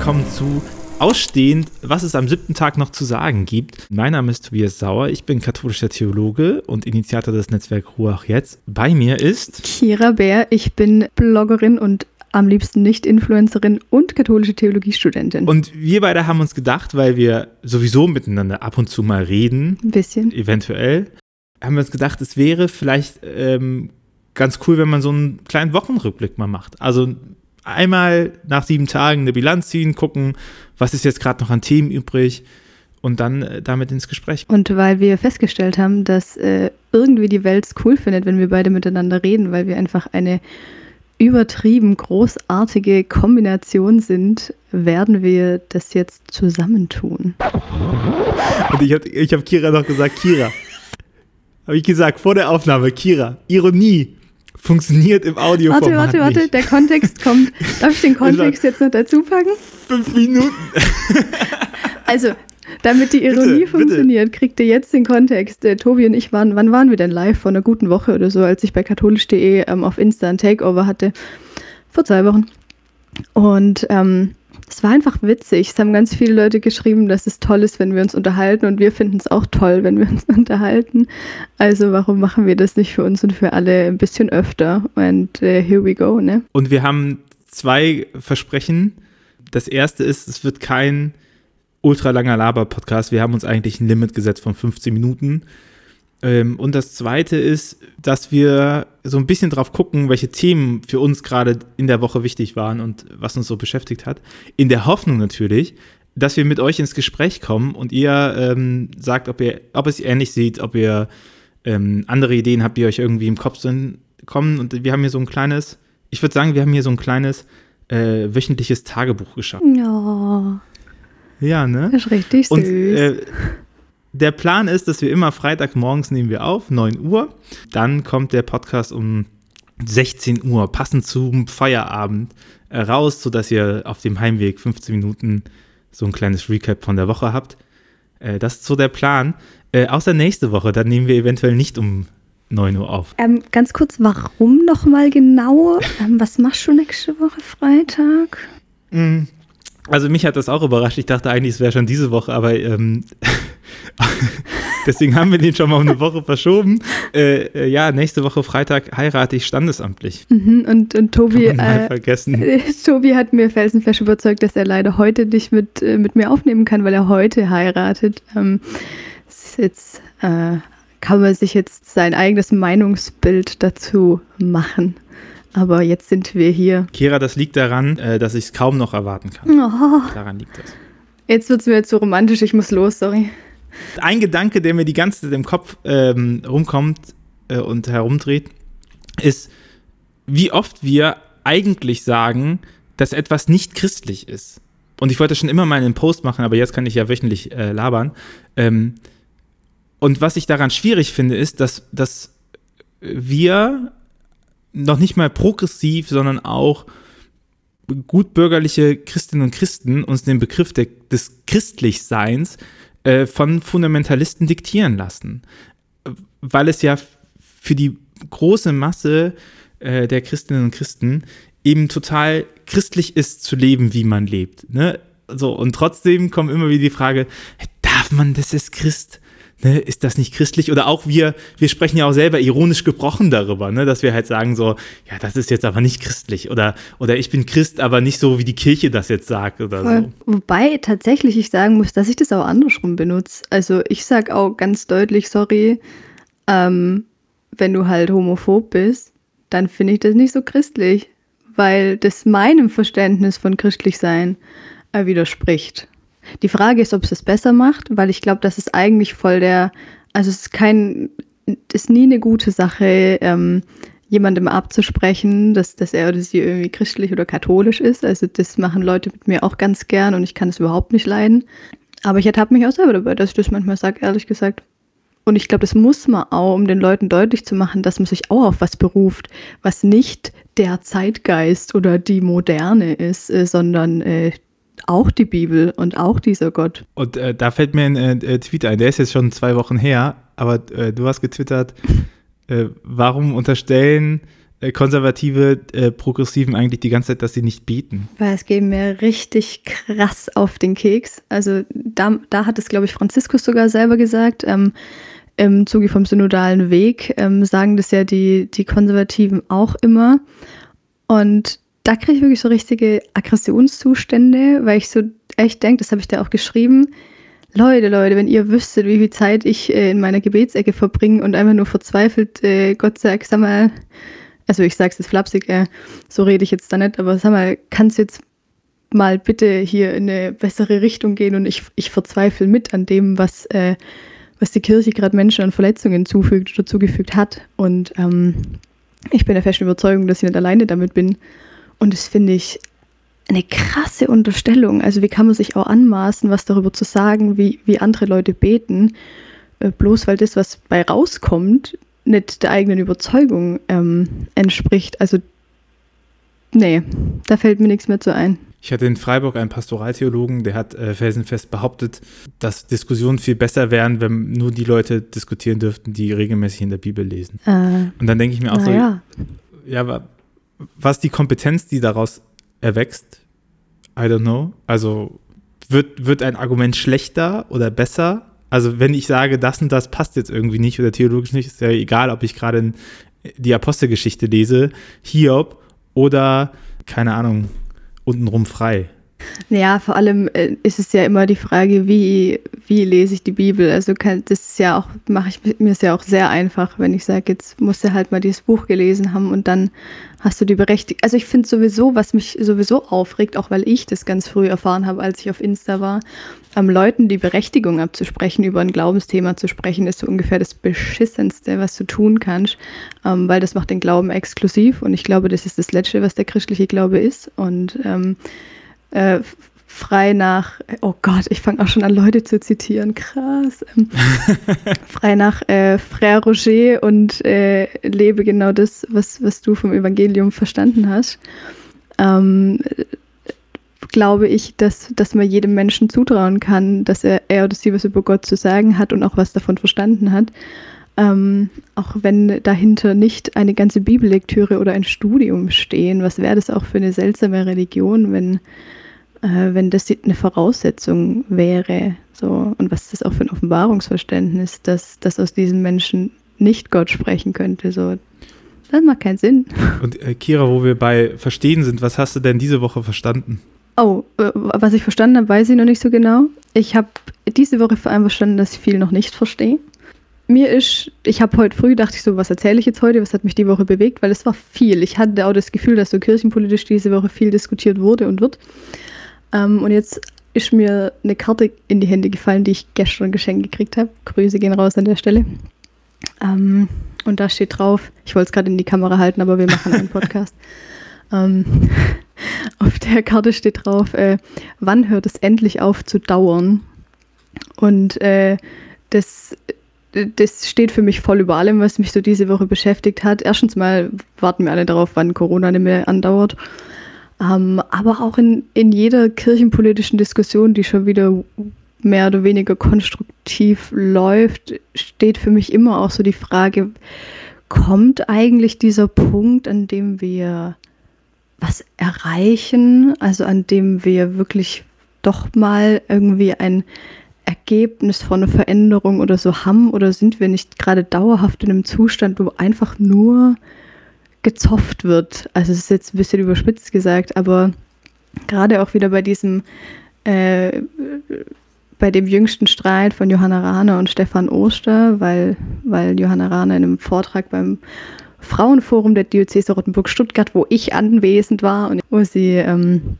willkommen zu Ausstehend, was es am siebten Tag noch zu sagen gibt. Mein Name ist Tobias Sauer, ich bin katholischer Theologe und Initiator des Netzwerks Ruach Jetzt. Bei mir ist Kira Bär, ich bin Bloggerin und am liebsten Nicht-Influencerin und katholische Theologiestudentin. Und wir beide haben uns gedacht, weil wir sowieso miteinander ab und zu mal reden, ein bisschen, eventuell, haben wir uns gedacht, es wäre vielleicht ähm, ganz cool, wenn man so einen kleinen Wochenrückblick mal macht. Also einmal nach sieben Tagen eine Bilanz ziehen, gucken, was ist jetzt gerade noch an Themen übrig und dann äh, damit ins Gespräch. Und weil wir festgestellt haben, dass äh, irgendwie die Welt es cool findet, wenn wir beide miteinander reden, weil wir einfach eine übertrieben großartige Kombination sind, werden wir das jetzt zusammentun. Und ich habe ich hab Kira noch gesagt, Kira, habe ich gesagt vor der Aufnahme, Kira, Ironie funktioniert im Audio. Warte, warte, warte, der Kontext kommt. Darf ich den Kontext jetzt noch dazu packen? Fünf Minuten. also, damit die Ironie bitte, funktioniert, bitte. kriegt ihr jetzt den Kontext. Äh, Tobi und ich waren, wann waren wir denn live? Vor einer guten Woche oder so, als ich bei katholisch.de ähm, auf Insta ein Takeover hatte. Vor zwei Wochen. Und ähm, es war einfach witzig. Es haben ganz viele Leute geschrieben, dass es toll ist, wenn wir uns unterhalten und wir finden es auch toll, wenn wir uns unterhalten. Also warum machen wir das nicht für uns und für alle ein bisschen öfter? Und uh, here we go, ne? Und wir haben zwei Versprechen. Das erste ist, es wird kein ultra langer Laber-Podcast. Wir haben uns eigentlich ein Limit gesetzt von 15 Minuten. Ähm, und das zweite ist, dass wir so ein bisschen drauf gucken, welche Themen für uns gerade in der Woche wichtig waren und was uns so beschäftigt hat. In der Hoffnung natürlich, dass wir mit euch ins Gespräch kommen und ihr ähm, sagt, ob ihr, ob es ähnlich sieht, ob ihr ähm, andere Ideen habt, die euch irgendwie im Kopf sind, kommen. Und wir haben hier so ein kleines, ich würde sagen, wir haben hier so ein kleines äh, wöchentliches Tagebuch geschaffen. Ja. Ja, ne? Das ist richtig süß. Und äh, der Plan ist, dass wir immer Freitagmorgens nehmen wir auf, 9 Uhr. Dann kommt der Podcast um 16 Uhr, passend zum Feierabend, äh, raus, sodass ihr auf dem Heimweg 15 Minuten so ein kleines Recap von der Woche habt. Äh, das ist so der Plan. Äh, außer nächste Woche, dann nehmen wir eventuell nicht um 9 Uhr auf. Ähm, ganz kurz, warum nochmal genau? Ähm, was machst du nächste Woche Freitag? Mm, also mich hat das auch überrascht. Ich dachte eigentlich, es wäre schon diese Woche, aber ähm, deswegen haben wir den schon mal um eine Woche verschoben. Äh, äh, ja, nächste Woche Freitag heirate ich standesamtlich. Mhm, und, und Tobi, äh, vergessen. Tobi hat mir felsenfest überzeugt, dass er leider heute nicht mit, äh, mit mir aufnehmen kann, weil er heute heiratet. Ähm, jetzt äh, kann man sich jetzt sein eigenes Meinungsbild dazu machen. Aber jetzt sind wir hier. Kira, das liegt daran, äh, dass ich es kaum noch erwarten kann. Oh. Daran liegt das. Jetzt wird es mir so romantisch, ich muss los, sorry. Ein Gedanke, der mir die ganze Zeit im Kopf ähm, rumkommt äh, und herumdreht, ist, wie oft wir eigentlich sagen, dass etwas nicht christlich ist. Und ich wollte schon immer mal einen Post machen, aber jetzt kann ich ja wöchentlich äh, labern. Ähm, und was ich daran schwierig finde, ist, dass, dass wir noch nicht mal progressiv, sondern auch gutbürgerliche Christinnen und Christen uns den Begriff der, des Christlichseins äh, von Fundamentalisten diktieren lassen. Weil es ja für die große Masse äh, der Christinnen und Christen eben total christlich ist zu leben, wie man lebt. Ne? So, und trotzdem kommt immer wieder die Frage, darf man das als Christ? Ne, ist das nicht christlich? Oder auch wir, wir sprechen ja auch selber ironisch gebrochen darüber, ne, dass wir halt sagen so, ja, das ist jetzt aber nicht christlich oder, oder ich bin Christ, aber nicht so, wie die Kirche das jetzt sagt oder Voll. so. Wobei tatsächlich ich sagen muss, dass ich das auch andersrum benutze. Also ich sag auch ganz deutlich, sorry, ähm, wenn du halt homophob bist, dann finde ich das nicht so christlich, weil das meinem Verständnis von christlich sein äh, widerspricht. Die Frage ist, ob es es besser macht, weil ich glaube, das ist eigentlich voll der, also es ist kein, ist nie eine gute Sache, ähm, jemandem abzusprechen, dass, dass er oder sie irgendwie christlich oder katholisch ist. Also das machen Leute mit mir auch ganz gern und ich kann es überhaupt nicht leiden. Aber ich ertappe mich auch selber dabei, dass ich das manchmal sage, ehrlich gesagt. Und ich glaube, das muss man auch, um den Leuten deutlich zu machen, dass man sich auch auf was beruft, was nicht der Zeitgeist oder die Moderne ist, äh, sondern äh, auch die Bibel und auch dieser Gott. Und äh, da fällt mir ein äh, Tweet ein, der ist jetzt schon zwei Wochen her, aber äh, du hast getwittert, äh, warum unterstellen äh, konservative äh, Progressiven eigentlich die ganze Zeit, dass sie nicht beten? Weil es geht mir richtig krass auf den Keks. Also da, da hat es, glaube ich, Franziskus sogar selber gesagt. Ähm, Im Zuge vom synodalen Weg ähm, sagen das ja die, die Konservativen auch immer. Und da kriege ich wirklich so richtige Aggressionszustände, weil ich so echt denke, das habe ich da auch geschrieben, Leute, Leute, wenn ihr wüsstet, wie viel Zeit ich äh, in meiner Gebetsecke verbringe und einfach nur verzweifelt, äh, Gott sagt, sag mal, also ich sag's jetzt flapsig, äh, so rede ich jetzt da nicht, aber sag mal, kannst jetzt mal bitte hier in eine bessere Richtung gehen und ich, ich verzweifle mit an dem, was, äh, was die Kirche gerade Menschen an Verletzungen zufügt oder zugefügt hat. Und ähm, ich bin der festen Überzeugung, dass ich nicht alleine damit bin. Und das finde ich eine krasse Unterstellung. Also wie kann man sich auch anmaßen, was darüber zu sagen, wie, wie andere Leute beten, äh, bloß weil das, was bei rauskommt, nicht der eigenen Überzeugung ähm, entspricht. Also nee, da fällt mir nichts mehr zu ein. Ich hatte in Freiburg einen Pastoraltheologen, der hat äh, felsenfest behauptet, dass Diskussionen viel besser wären, wenn nur die Leute diskutieren dürften, die regelmäßig in der Bibel lesen. Äh, Und dann denke ich mir auch so, ja, ja was die Kompetenz, die daraus erwächst, I don't know. Also wird, wird ein Argument schlechter oder besser? Also wenn ich sage, das und das passt jetzt irgendwie nicht oder theologisch nicht, ist ja egal, ob ich gerade die Apostelgeschichte lese, Hiob oder, keine Ahnung, untenrum frei. Ja, vor allem äh, ist es ja immer die Frage, wie, wie lese ich die Bibel? Also kann, das ist ja auch, mache ich mir es ja auch sehr einfach, wenn ich sage, jetzt musst du halt mal dieses Buch gelesen haben und dann hast du die Berechtigung. Also ich finde sowieso, was mich sowieso aufregt, auch weil ich das ganz früh erfahren habe, als ich auf Insta war, am Leuten die Berechtigung abzusprechen, über ein Glaubensthema zu sprechen, ist so ungefähr das Beschissenste, was du tun kannst, ähm, weil das macht den Glauben exklusiv und ich glaube, das ist das Letzte, was der christliche Glaube ist und ähm, äh, frei nach, oh Gott, ich fange auch schon an, Leute zu zitieren, krass. Ähm, frei nach äh, Frère Roger und äh, lebe genau das, was, was du vom Evangelium verstanden hast. Ähm, glaube ich, dass, dass man jedem Menschen zutrauen kann, dass er, er oder sie was über Gott zu sagen hat und auch was davon verstanden hat. Ähm, auch wenn dahinter nicht eine ganze Bibellektüre oder ein Studium stehen, was wäre das auch für eine seltsame Religion, wenn äh, wenn das eine Voraussetzung wäre. So, und was ist das auch für ein Offenbarungsverständnis, dass, dass aus diesen Menschen nicht Gott sprechen könnte. So, das macht keinen Sinn. Und äh, Kira, wo wir bei Verstehen sind, was hast du denn diese Woche verstanden? Oh, äh, was ich verstanden habe, weiß ich noch nicht so genau. Ich habe diese Woche vor allem verstanden, dass ich viel noch nicht verstehe. Mir ist, ich habe heute früh dachte ich so, was erzähle ich jetzt heute, was hat mich die Woche bewegt, weil es war viel. Ich hatte auch das Gefühl, dass so kirchenpolitisch diese Woche viel diskutiert wurde und wird. Ähm, und jetzt ist mir eine Karte in die Hände gefallen, die ich gestern geschenkt gekriegt habe. Grüße gehen raus an der Stelle. Ähm, und da steht drauf, ich wollte es gerade in die Kamera halten, aber wir machen einen Podcast. ähm, auf der Karte steht drauf, äh, wann hört es endlich auf zu dauern? Und äh, das, das steht für mich voll über allem, was mich so diese Woche beschäftigt hat. Erstens mal warten wir alle darauf, wann Corona nicht mehr andauert. Ähm, aber auch in, in jeder kirchenpolitischen Diskussion, die schon wieder mehr oder weniger konstruktiv läuft, steht für mich immer auch so die Frage, kommt eigentlich dieser Punkt, an dem wir was erreichen, also an dem wir wirklich doch mal irgendwie ein Ergebnis von einer Veränderung oder so haben? Oder sind wir nicht gerade dauerhaft in einem Zustand, wo einfach nur gezopft wird. Also es ist jetzt ein bisschen überspitzt gesagt, aber gerade auch wieder bei diesem, äh, bei dem jüngsten Streit von Johanna Rahner und Stefan Oster, weil, weil Johanna Rahner in einem Vortrag beim Frauenforum der Diözese Rottenburg-Stuttgart, wo ich anwesend war und wo sie ähm,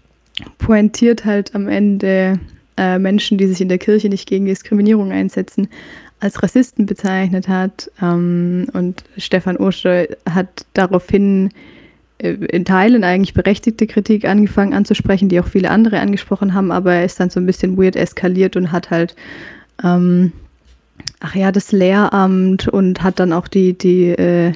pointiert halt am Ende äh, Menschen, die sich in der Kirche nicht gegen Diskriminierung einsetzen, als Rassisten bezeichnet hat. Ähm, und Stefan Oster hat daraufhin äh, in Teilen eigentlich berechtigte Kritik angefangen anzusprechen, die auch viele andere angesprochen haben, aber er ist dann so ein bisschen weird eskaliert und hat halt, ähm, ach ja, das Lehramt und hat dann auch die, die, äh,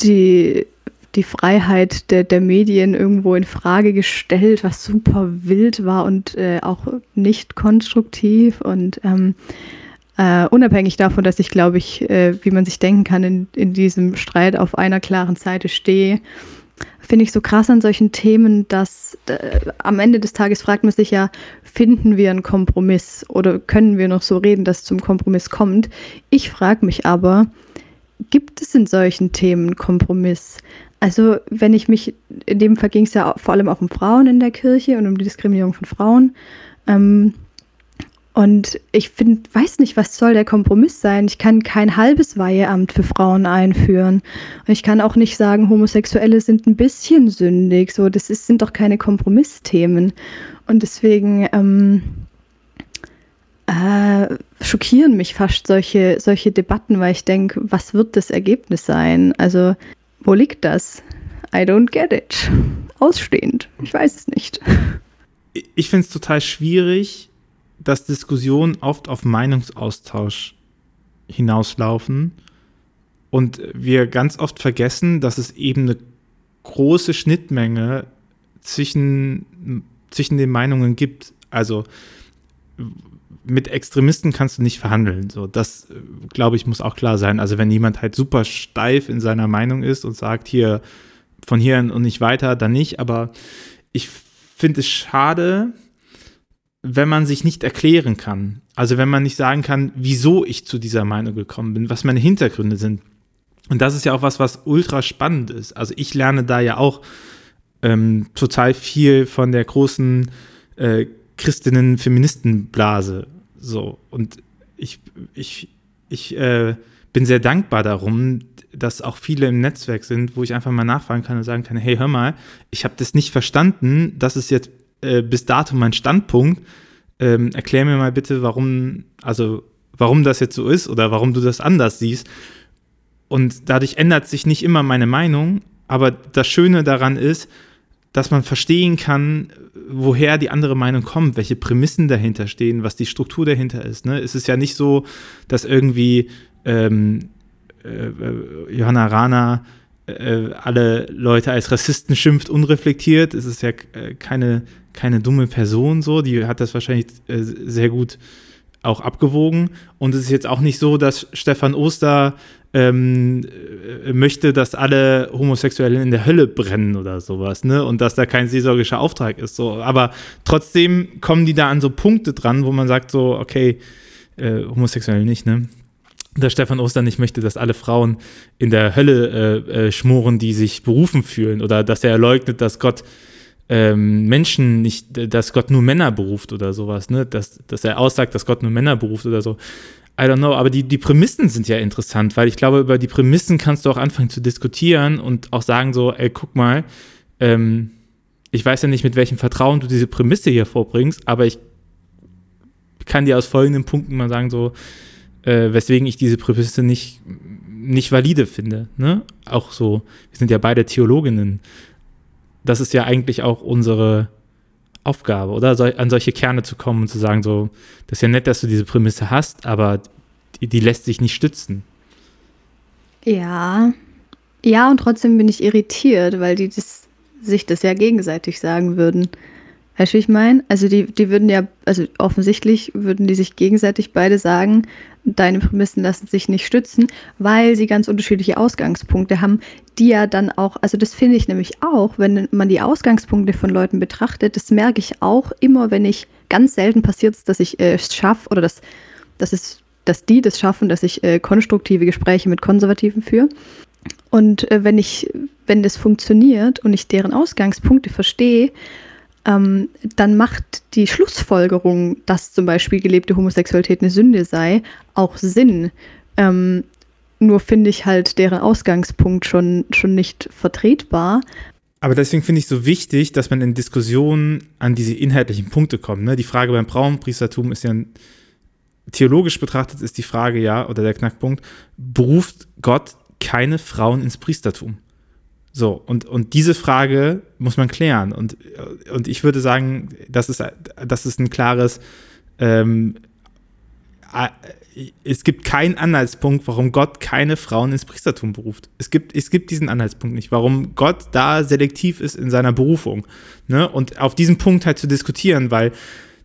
die, die Freiheit der, der Medien irgendwo in Frage gestellt, was super wild war und äh, auch nicht konstruktiv und ähm, Äh, unabhängig davon, dass ich, glaube ich, äh, wie man sich denken kann, in, in diesem Streit auf einer klaren Seite stehe, finde ich so krass an solchen Themen, dass äh, am Ende des Tages fragt man sich ja, finden wir einen Kompromiss oder können wir noch so reden, dass es zum Kompromiss kommt? Ich frage mich aber, gibt es in solchen Themen Kompromiss? Also wenn ich mich, in dem Fall ging es ja vor allem auch um Frauen in der Kirche und um die Diskriminierung von Frauen. Ähm, und ich finde, weiß nicht, was soll der Kompromiss sein? Ich kann kein halbes Weiheamt für Frauen einführen. Und ich kann auch nicht sagen, Homosexuelle sind ein bisschen sündig. So, das ist, sind doch keine Kompromissthemen. Und deswegen ähm, äh, schockieren mich fast solche, solche Debatten, weil ich denke, was wird das Ergebnis sein? Also, wo liegt das? I don't get it. Ausstehend. Ich weiß es nicht. Ich finde es total schwierig, dass Diskussionen oft auf Meinungsaustausch hinauslaufen und wir ganz oft vergessen, dass es eben eine große Schnittmenge zwischen, zwischen den Meinungen gibt. Also mit Extremisten kannst du nicht verhandeln. So, das, glaube ich, muss auch klar sein. Also wenn jemand halt super steif in seiner Meinung ist und sagt, hier von hier und nicht weiter, dann nicht. Aber ich finde es schade, wenn man sich nicht erklären kann. Also wenn man nicht sagen kann, wieso ich zu dieser Meinung gekommen bin, was meine Hintergründe sind. Und das ist ja auch was, was ultra spannend ist. Also ich lerne da ja auch ähm, total viel von der großen äh, Christinnen-Feministenblase. So. Und ich, ich, ich äh, bin sehr dankbar darum, dass auch viele im Netzwerk sind, wo ich einfach mal nachfragen kann und sagen kann, hey, hör mal, ich habe das nicht verstanden, das ist jetzt äh, bis dato mein Standpunkt. Ähm, erklär mir mal bitte, warum, also warum das jetzt so ist oder warum du das anders siehst. Und dadurch ändert sich nicht immer meine Meinung, aber das Schöne daran ist, dass man verstehen kann, woher die andere Meinung kommt, welche Prämissen dahinter stehen, was die Struktur dahinter ist. Ne? Es ist ja nicht so, dass irgendwie ähm, äh, äh Johanna Rana äh, alle Leute als Rassisten schimpft, unreflektiert. Es ist ja äh, keine keine dumme Person so, die hat das wahrscheinlich äh, sehr gut auch abgewogen. Und es ist jetzt auch nicht so, dass Stefan Oster ähm, äh, möchte, dass alle Homosexuellen in der Hölle brennen oder sowas, ne? Und dass da kein seelsorgischer Auftrag ist. So. Aber trotzdem kommen die da an so Punkte dran, wo man sagt, so, okay, äh, homosexuell nicht, ne? Dass Stefan Oster nicht möchte, dass alle Frauen in der Hölle äh, äh, schmoren, die sich berufen fühlen, oder dass er leugnet, dass Gott ähm, Menschen nicht, dass Gott nur Männer beruft oder sowas, ne? Dass, dass er aussagt, dass Gott nur Männer beruft oder so. I don't know, aber die, die Prämissen sind ja interessant, weil ich glaube, über die Prämissen kannst du auch anfangen zu diskutieren und auch sagen so, ey, guck mal, ähm, ich weiß ja nicht, mit welchem Vertrauen du diese Prämisse hier vorbringst, aber ich kann dir aus folgenden Punkten mal sagen, so, äh, weswegen ich diese Prämisse nicht, nicht valide finde. Ne? Auch so, wir sind ja beide Theologinnen das ist ja eigentlich auch unsere Aufgabe, oder? So, an solche Kerne zu kommen und zu sagen, so, das ist ja nett, dass du diese Prämisse hast, aber die, die lässt sich nicht stützen. Ja. Ja, und trotzdem bin ich irritiert, weil die das, sich das ja gegenseitig sagen würden. Weißt du, wie ich meine? Also die, die würden ja, also offensichtlich würden die sich gegenseitig beide sagen, deine Prämissen lassen sich nicht stützen, weil sie ganz unterschiedliche Ausgangspunkte haben, die ja dann auch, also das finde ich nämlich auch, wenn man die Ausgangspunkte von Leuten betrachtet, das merke ich auch immer, wenn ich, ganz selten passiert dass ich äh, es schaffe oder dass, dass, es, dass die das schaffen, dass ich äh, konstruktive Gespräche mit Konservativen führe. Und äh, wenn ich, wenn das funktioniert und ich deren Ausgangspunkte verstehe, ähm, dann macht die Schlussfolgerung, dass zum Beispiel gelebte Homosexualität eine Sünde sei, auch Sinn. Ähm, nur finde ich halt deren Ausgangspunkt schon, schon nicht vertretbar. Aber deswegen finde ich so wichtig, dass man in Diskussionen an diese inhaltlichen Punkte kommt. Ne? Die Frage beim Braunpriestertum ist ja, theologisch betrachtet ist die Frage ja, oder der Knackpunkt, beruft Gott keine Frauen ins Priestertum? So, und, und diese Frage muss man klären. Und, und ich würde sagen, das ist, das ist ein klares, ähm, es gibt keinen Anhaltspunkt, warum Gott keine Frauen ins Priestertum beruft. Es gibt, es gibt diesen Anhaltspunkt nicht, warum Gott da selektiv ist in seiner Berufung. Ne? Und auf diesen Punkt halt zu diskutieren, weil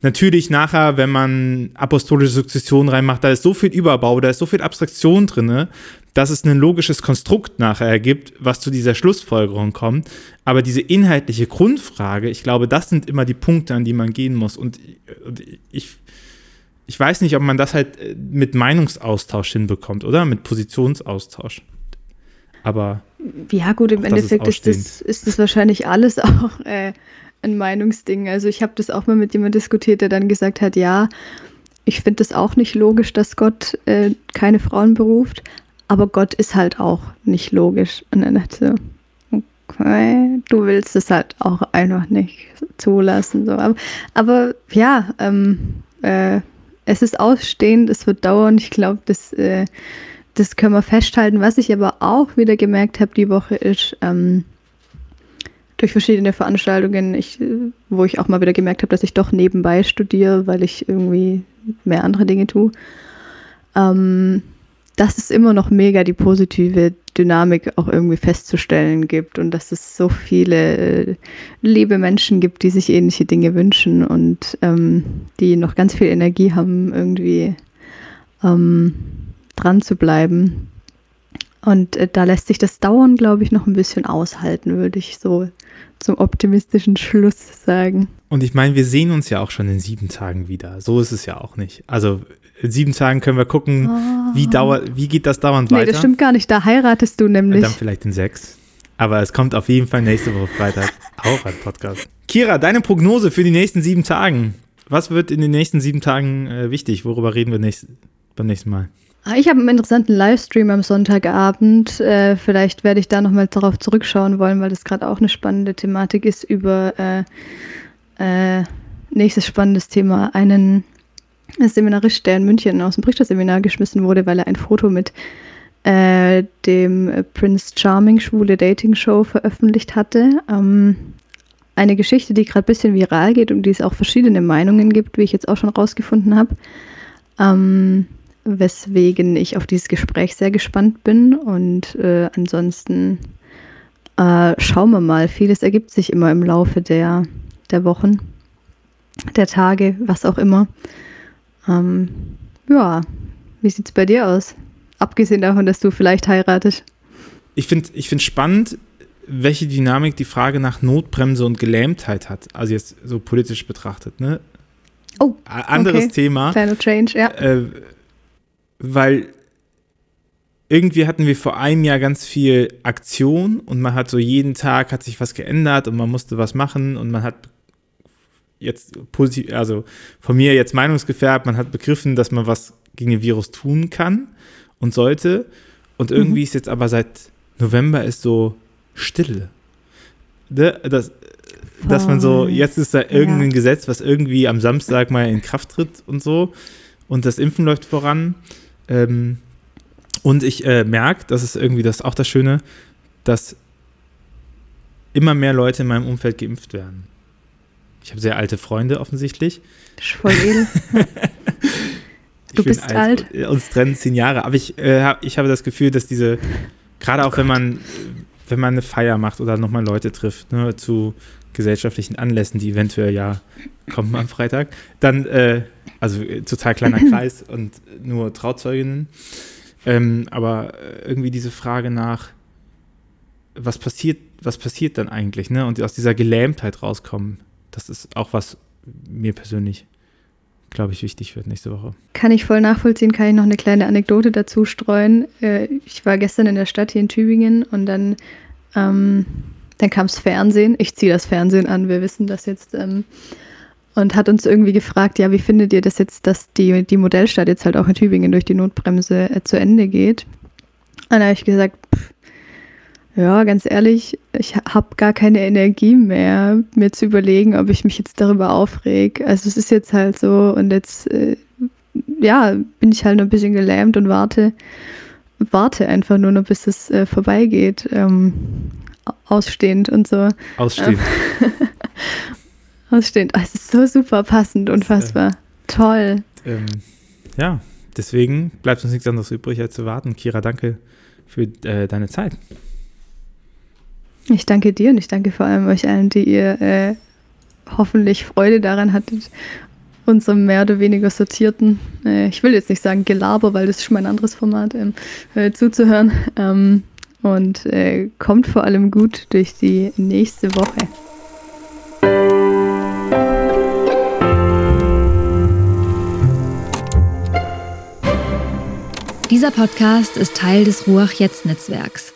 natürlich nachher, wenn man apostolische Sukzession reinmacht, da ist so viel Überbau, da ist so viel Abstraktion drin, dass es ein logisches Konstrukt nachher ergibt, was zu dieser Schlussfolgerung kommt. Aber diese inhaltliche Grundfrage, ich glaube, das sind immer die Punkte, an die man gehen muss. Und, ich, ich weiß nicht, ob man das halt äh, mit Meinungsaustausch hinbekommt, oder? Mit Positionsaustausch. Aber. Ja, gut, im Endeffekt ist, ist, das, ist das wahrscheinlich alles auch äh, ein Meinungsding. Also, ich habe das auch mal mit jemandem diskutiert, der dann gesagt hat: Ja, ich finde es auch nicht logisch, dass Gott äh, keine Frauen beruft, aber Gott ist halt auch nicht logisch. Und dann dachte ich, okay, du willst es halt auch einfach nicht zulassen. So. Aber, aber ja, ähm, äh, es ist ausstehend, es wird dauern. Ich glaube, das, äh, das können wir festhalten. Was ich aber auch wieder gemerkt habe die Woche ist, ähm, durch verschiedene Veranstaltungen, ich, wo ich auch mal wieder gemerkt habe, dass ich doch nebenbei studiere, weil ich irgendwie mehr andere Dinge tue. Ähm, dass es immer noch mega die positive Dynamik auch irgendwie festzustellen gibt und dass es so viele äh, liebe Menschen gibt, die sich ähnliche Dinge wünschen und ähm, die noch ganz viel Energie haben, irgendwie ähm, dran zu bleiben. Und äh, da lässt sich das Dauern, glaube ich, noch ein bisschen aushalten, würde ich so zum optimistischen Schluss sagen. Und ich meine, wir sehen uns ja auch schon in sieben Tagen wieder. So ist es ja auch nicht. Also in sieben Tagen können wir gucken, oh. wie, dauert, wie geht das dauernd nee, weiter. Nee, das stimmt gar nicht. Da heiratest du nämlich. Und dann vielleicht in sechs. Aber es kommt auf jeden Fall nächste Woche Freitag auch ein Podcast. Kira, deine Prognose für die nächsten sieben Tagen. Was wird in den nächsten sieben Tagen äh, wichtig? Worüber reden wir nächst, beim nächsten Mal? Ah, ich habe einen interessanten Livestream am Sonntagabend. Äh, vielleicht werde ich da nochmal darauf zurückschauen wollen, weil das gerade auch eine spannende Thematik ist über äh, äh, nächstes spannendes Thema. Einen Seminarist, der in München aus dem Richterseminar geschmissen wurde, weil er ein Foto mit äh, dem Prince Charming schwule Dating Show veröffentlicht hatte. Ähm, eine Geschichte, die gerade ein bisschen viral geht und die es auch verschiedene Meinungen gibt, wie ich jetzt auch schon rausgefunden habe. Ähm, weswegen ich auf dieses Gespräch sehr gespannt bin. Und äh, ansonsten äh, schauen wir mal. Vieles ergibt sich immer im Laufe der, der Wochen, der Tage, was auch immer. Ähm, ja, wie sieht es bei dir aus? Abgesehen davon, dass du vielleicht heiratest. Ich finde ich find spannend, welche Dynamik die Frage nach Notbremse und Gelähmtheit hat. Also jetzt so politisch betrachtet, ne? Oh, anderes okay. Thema. Kleiner Change, ja. Äh, weil irgendwie hatten wir vor einem Jahr ganz viel Aktion und man hat so jeden Tag hat sich was geändert und man musste was machen und man hat jetzt positiv, also von mir jetzt meinungsgefärbt, man hat begriffen, dass man was gegen den Virus tun kann und sollte. Und irgendwie mhm. ist jetzt aber seit November ist so Stille. Ne? Das, dass man so, jetzt ist da irgendein ja. Gesetz, was irgendwie am Samstag mal in Kraft tritt und so. Und das Impfen läuft voran. Ähm, und ich äh, merke, das ist irgendwie das auch das Schöne, dass immer mehr Leute in meinem Umfeld geimpft werden. Ich habe sehr alte Freunde offensichtlich. Voll edel. du bist alt. alt. Uns trennen zehn Jahre. Aber ich, äh, ich habe das Gefühl, dass diese, gerade auch oh wenn man, wenn man eine Feier macht oder nochmal Leute trifft, ne, zu gesellschaftlichen Anlässen, die eventuell ja kommen am Freitag, dann äh, also äh, total kleiner Kreis und nur Trauzeuginnen. Ähm, aber äh, irgendwie diese Frage nach, was passiert, was passiert dann eigentlich, ne? Und aus dieser Gelähmtheit rauskommen, das ist auch was mir persönlich, glaube ich, wichtig wird nächste Woche. Kann ich voll nachvollziehen, kann ich noch eine kleine Anekdote dazu streuen. Äh, ich war gestern in der Stadt hier in Tübingen und dann, ähm, dann kam das Fernsehen. Ich ziehe das Fernsehen an, wir wissen das jetzt. Ähm, und hat uns irgendwie gefragt, ja, wie findet ihr das jetzt, dass die, die Modellstadt jetzt halt auch in Tübingen durch die Notbremse äh, zu Ende geht? Und da habe ich gesagt, pff, ja, ganz ehrlich, ich habe gar keine Energie mehr, mir zu überlegen, ob ich mich jetzt darüber aufreg. Also es ist jetzt halt so und jetzt, äh, ja, bin ich halt noch ein bisschen gelähmt und warte, warte einfach nur noch, bis es äh, vorbeigeht. Ähm, ausstehend und so. Ausstehend. ausstehend. Oh, es ist so super passend, unfassbar. Äh, Toll. Ähm, ja, deswegen bleibt uns nichts anderes übrig, als zu warten. Kira, danke für äh, deine Zeit. Ich danke dir und ich danke vor allem euch allen, die ihr äh, hoffentlich Freude daran hattet, unserem mehr oder weniger sortierten, äh, ich will jetzt nicht sagen Gelaber, weil das ist schon mein anderes Format, ähm, äh, zuzuhören. Ähm, und äh, kommt vor allem gut durch die nächste Woche. Dieser Podcast ist Teil des Ruach Jetzt Netzwerks.